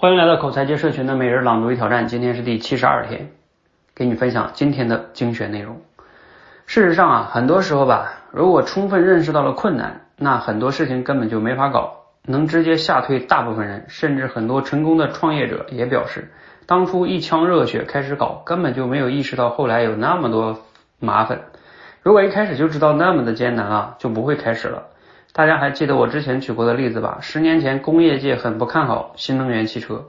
欢迎来到口才界社群的每日朗读与挑战，今天是第七十二天，给你分享今天的精选内容。事实上啊，很多时候吧，如果充分认识到了困难，那很多事情根本就没法搞，能直接吓退大部分人。甚至很多成功的创业者也表示，当初一腔热血开始搞，根本就没有意识到后来有那么多麻烦。如果一开始就知道那么的艰难啊，就不会开始了。大家还记得我之前举过的例子吧？十年前工业界很不看好新能源汽车，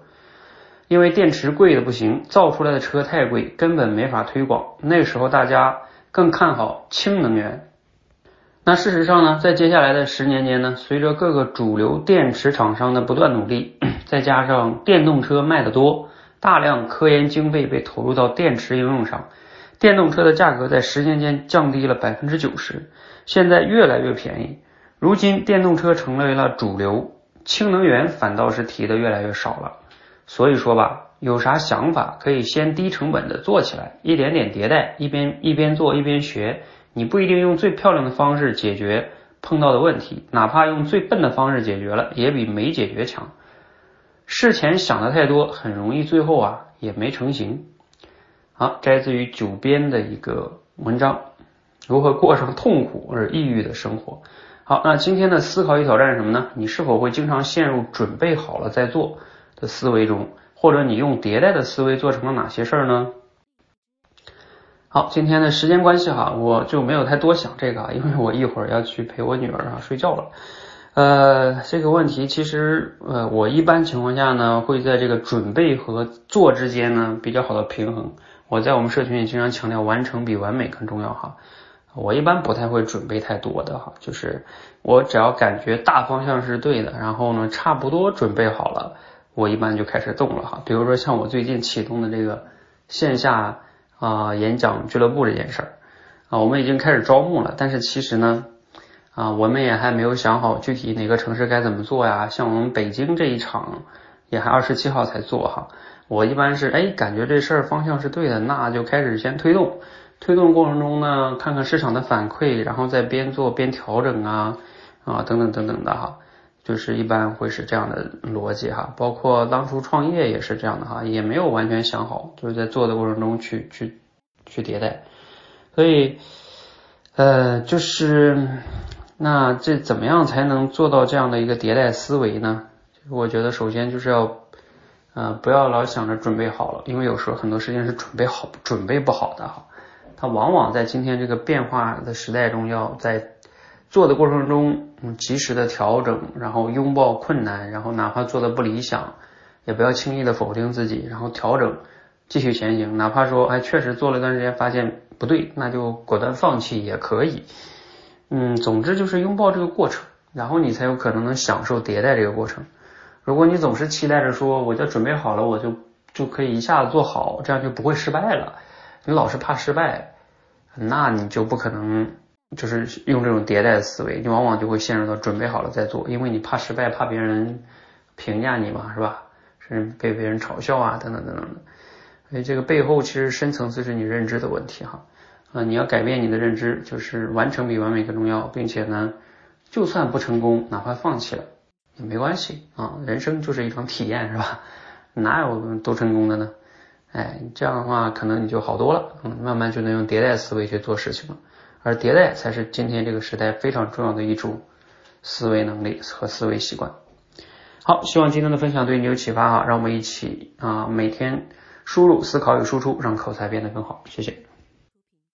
因为电池贵的不行，造出来的车太贵，根本没法推广。那时候大家更看好氢能源。那事实上呢，在接下来的十年间呢，随着各个主流电池厂商的不断努力，再加上电动车卖的多，大量科研经费被投入到电池应用上，电动车的价格在十年间降低了百分之九十，现在越来越便宜。如今电动车成为了主流，氢能源反倒是提的越来越少了。所以说吧，有啥想法可以先低成本的做起来，一点点迭代，一边一边做一边学。你不一定用最漂亮的方式解决碰到的问题，哪怕用最笨的方式解决了，也比没解决强。事前想的太多，很容易最后啊也没成型。好，摘自于九编的一个文章，如何过上痛苦而抑郁的生活。好，那今天的思考与挑战是什么呢？你是否会经常陷入准备好了再做的思维中，或者你用迭代的思维做成了哪些事儿呢？好，今天的时间关系哈，我就没有太多想这个，因为我一会儿要去陪我女儿啊睡觉了。呃，这个问题其实呃，我一般情况下呢，会在这个准备和做之间呢比较好的平衡。我在我们社群也经常强调，完成比完美更重要哈。我一般不太会准备太多的哈，就是我只要感觉大方向是对的，然后呢差不多准备好了，我一般就开始动了哈。比如说像我最近启动的这个线下啊演讲俱乐部这件事儿啊，我们已经开始招募了，但是其实呢啊我们也还没有想好具体哪个城市该怎么做呀。像我们北京这一场也还二十七号才做哈，我一般是哎感觉这事儿方向是对的，那就开始先推动。推动过程中呢，看看市场的反馈，然后再边做边调整啊啊等等等等的哈，就是一般会是这样的逻辑哈。包括当初创业也是这样的哈，也没有完全想好，就是在做的过程中去去去迭代。所以呃，就是那这怎么样才能做到这样的一个迭代思维呢？我觉得首先就是要呃不要老想着准备好了，因为有时候很多事情是准备好准备不好的哈。它往往在今天这个变化的时代中，要在做的过程中，嗯，及时的调整，然后拥抱困难，然后哪怕做的不理想，也不要轻易的否定自己，然后调整，继续前行。哪怕说，哎，确实做了一段时间发现不对，那就果断放弃也可以。嗯，总之就是拥抱这个过程，然后你才有可能能享受迭代这个过程。如果你总是期待着说，我就准备好了，我就就可以一下子做好，这样就不会失败了。你老是怕失败，那你就不可能就是用这种迭代的思维，你往往就会陷入到准备好了再做，因为你怕失败，怕别人评价你嘛，是吧？甚至被别人嘲笑啊，等等等等的。所以这个背后其实深层次是你认知的问题哈。啊，你要改变你的认知，就是完成比完美更重要，并且呢，就算不成功，哪怕放弃了也没关系啊。人生就是一场体验，是吧？哪有都成功的呢？哎，这样的话可能你就好多了，嗯，慢慢就能用迭代思维去做事情了。而迭代才是今天这个时代非常重要的一种思维能力和思维习惯。好，希望今天的分享对你有启发哈，让我们一起啊每天输入、思考与输出，让口才变得更好。谢谢。